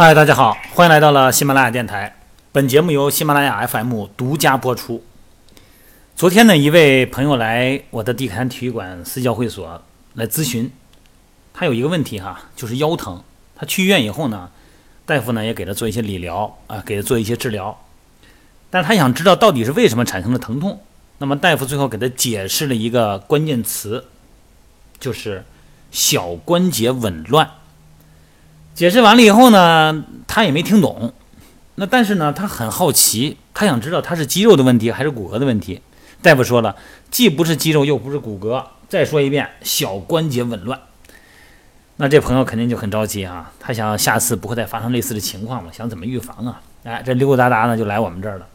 嗨，大家好，欢迎来到了喜马拉雅电台。本节目由喜马拉雅 FM 独家播出。昨天呢，一位朋友来我的地坛体育馆私教会所来咨询，他有一个问题哈，就是腰疼。他去医院以后呢，大夫呢也给他做一些理疗啊，给他做一些治疗，但他想知道到底是为什么产生了疼痛。那么大夫最后给他解释了一个关键词，就是小关节紊乱。解释完了以后呢，他也没听懂。那但是呢，他很好奇，他想知道他是肌肉的问题还是骨骼的问题。大夫说了，既不是肌肉，又不是骨骼。再说一遍，小关节紊乱。那这朋友肯定就很着急啊，他想下次不会再发生类似的情况了，想怎么预防啊？哎，这溜溜达达呢就来我们这儿了。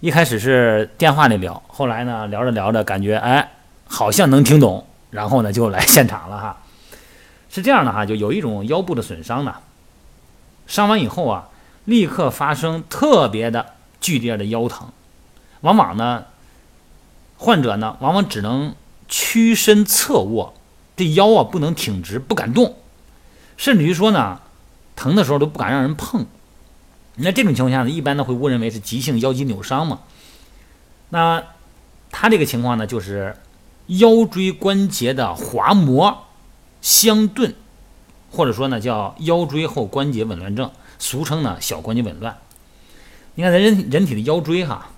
一开始是电话里聊，后来呢聊着聊着感觉哎好像能听懂，然后呢就来现场了哈。是这样的哈，就有一种腰部的损伤呢，伤完以后啊，立刻发生特别的剧烈的腰疼，往往呢，患者呢往往只能屈身侧卧，这腰啊不能挺直，不敢动，甚至于说呢，疼的时候都不敢让人碰。那这种情况下呢，一般呢会误认为是急性腰肌扭伤嘛。那他这个情况呢，就是腰椎关节的滑膜。相顿，或者说呢叫腰椎后关节紊乱症，俗称呢小关节紊乱。你看咱人人体的腰椎哈，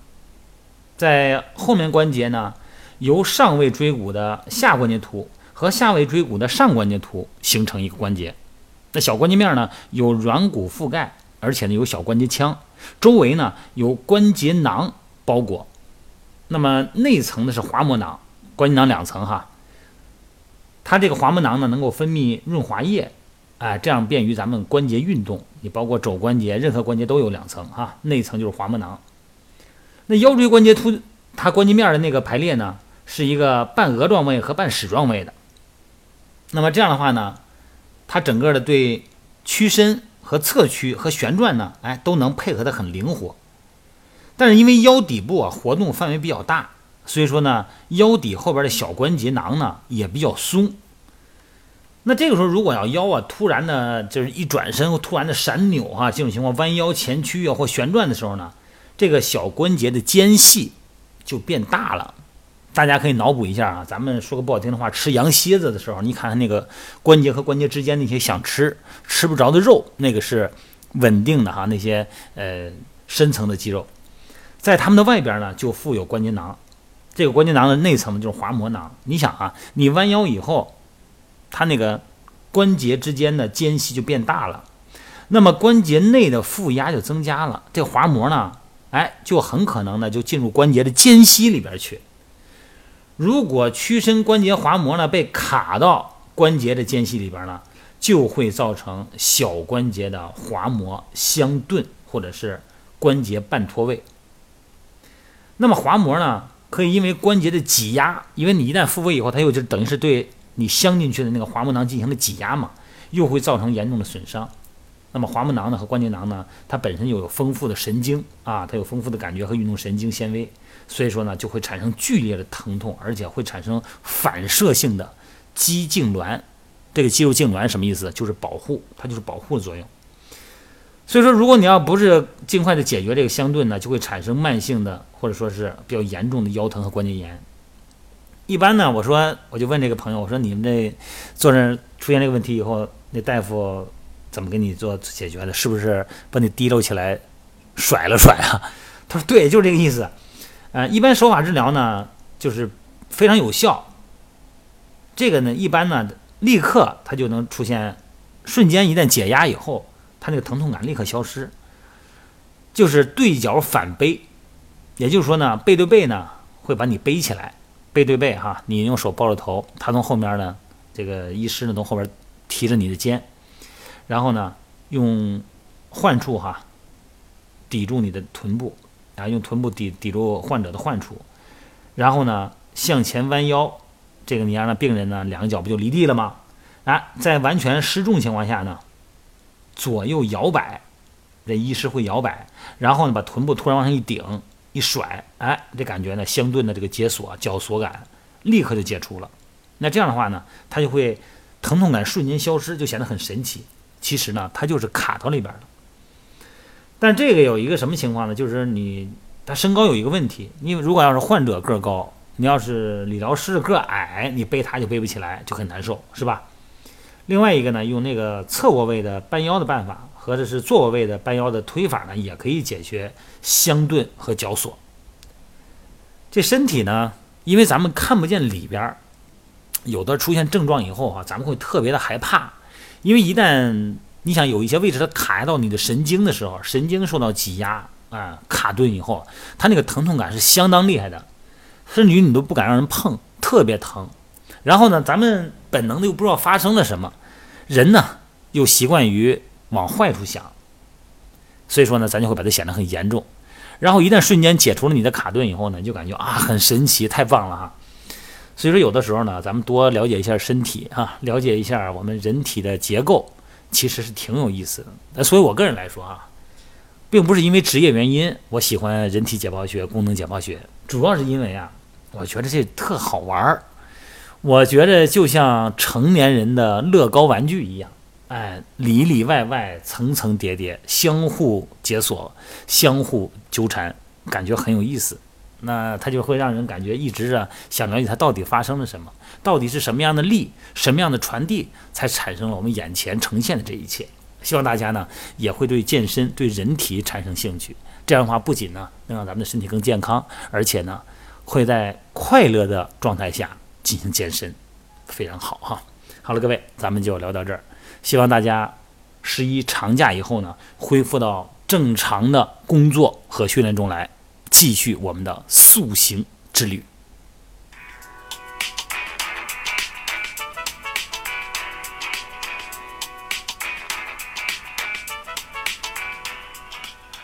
在后面关节呢由上位椎骨的下关节突和下位椎骨的上关节突形成一个关节。那小关节面呢有软骨覆盖，而且呢有小关节腔，周围呢有关节囊包裹。那么内层的是滑膜囊，关节囊两层哈。它这个滑膜囊呢，能够分泌润滑液，哎，这样便于咱们关节运动。你包括肘关节，任何关节都有两层哈，内层就是滑膜囊。那腰椎关节突，它关节面的那个排列呢，是一个半额状位和半矢状位的。那么这样的话呢，它整个的对屈伸和侧屈和旋转呢，哎，都能配合的很灵活。但是因为腰底部啊活动范围比较大。所以说呢，腰底后边的小关节囊呢也比较松。那这个时候，如果要腰啊突然的，就是一转身突然的闪扭啊，这种情况弯腰前屈啊或旋转的时候呢，这个小关节的间隙就变大了。大家可以脑补一下啊，咱们说个不好听的话，吃羊蝎子的时候，你看看那个关节和关节之间那些想吃吃不着的肉，那个是稳定的哈，那些呃深层的肌肉，在它们的外边呢就附有关节囊。这个关节囊的内层就是滑膜囊。你想啊，你弯腰以后，它那个关节之间的间隙就变大了，那么关节内的负压就增加了，这滑膜呢，哎，就很可能呢就进入关节的间隙里边去。如果屈伸关节滑膜呢被卡到关节的间隙里边呢，就会造成小关节的滑膜相顿，或者是关节半脱位。那么滑膜呢？可以因为关节的挤压，因为你一旦复位以后，它又就等于是对你镶进去的那个滑膜囊进行了挤压嘛，又会造成严重的损伤。那么滑膜囊呢和关节囊呢，它本身又有丰富的神经啊，它有丰富的感觉和运动神经纤维，所以说呢就会产生剧烈的疼痛，而且会产生反射性的肌痉挛。这个肌肉痉挛什么意思？就是保护，它就是保护的作用。所以说，如果你要不是尽快的解决这个相对呢，就会产生慢性的或者说是比较严重的腰疼和关节炎。一般呢，我说我就问这个朋友，我说你们这坐这出现这个问题以后，那大夫怎么给你做解决的？是不是把你提溜起来甩了甩啊？他说对，就是这个意思。呃，一般手法治疗呢，就是非常有效。这个呢，一般呢，立刻它就能出现瞬间一旦解压以后。他那个疼痛感立刻消失，就是对角反背，也就是说呢，背对背呢会把你背起来，背对背哈，你用手抱着头，他从后面呢，这个医师呢从后边提着你的肩，然后呢用患处哈抵住你的臀部，啊，用臀部抵抵住患者的患处，然后呢向前弯腰，这个你让那病人呢两个脚不就离地了吗？啊，在完全失重情况下呢。左右摇摆，这医师会摇摆，然后呢，把臀部突然往上一顶，一甩，哎，这感觉呢，相对的这个解锁、绞锁感立刻就解除了。那这样的话呢，它就会疼痛感瞬间消失，就显得很神奇。其实呢，它就是卡到里边了。但这个有一个什么情况呢？就是你他身高有一个问题，因为如果要是患者个高，你要是理疗师个矮，你背他就背不起来，就很难受，是吧？另外一个呢，用那个侧卧位的扳腰的办法，或者是坐卧位的扳腰的推法呢，也可以解决相顿和绞索。这身体呢，因为咱们看不见里边儿，有的出现症状以后啊，咱们会特别的害怕，因为一旦你想有一些位置它卡到你的神经的时候，神经受到挤压啊，卡顿以后，它那个疼痛感是相当厉害的，甚至于你都不敢让人碰，特别疼。然后呢，咱们本能的又不知道发生了什么，人呢又习惯于往坏处想，所以说呢，咱就会把它显得很严重。然后一旦瞬间解除了你的卡顿以后呢，你就感觉啊很神奇，太棒了哈。所以说有的时候呢，咱们多了解一下身体啊，了解一下我们人体的结构，其实是挺有意思的。那所以我个人来说啊，并不是因为职业原因，我喜欢人体解剖学、功能解剖学，主要是因为啊，我觉得这特好玩儿。我觉得就像成年人的乐高玩具一样，哎，里里外外、层层叠叠，相互解锁、相互纠缠，感觉很有意思。那它就会让人感觉一直啊想了解它到底发生了什么，到底是什么样的力、什么样的传递，才产生了我们眼前呈现的这一切。希望大家呢也会对健身、对人体产生兴趣。这样的话，不仅呢能让咱们的身体更健康，而且呢会在快乐的状态下。进行健身，非常好哈。好了，各位，咱们就聊到这儿。希望大家十一长假以后呢，恢复到正常的工作和训练中来，继续我们的塑形之旅。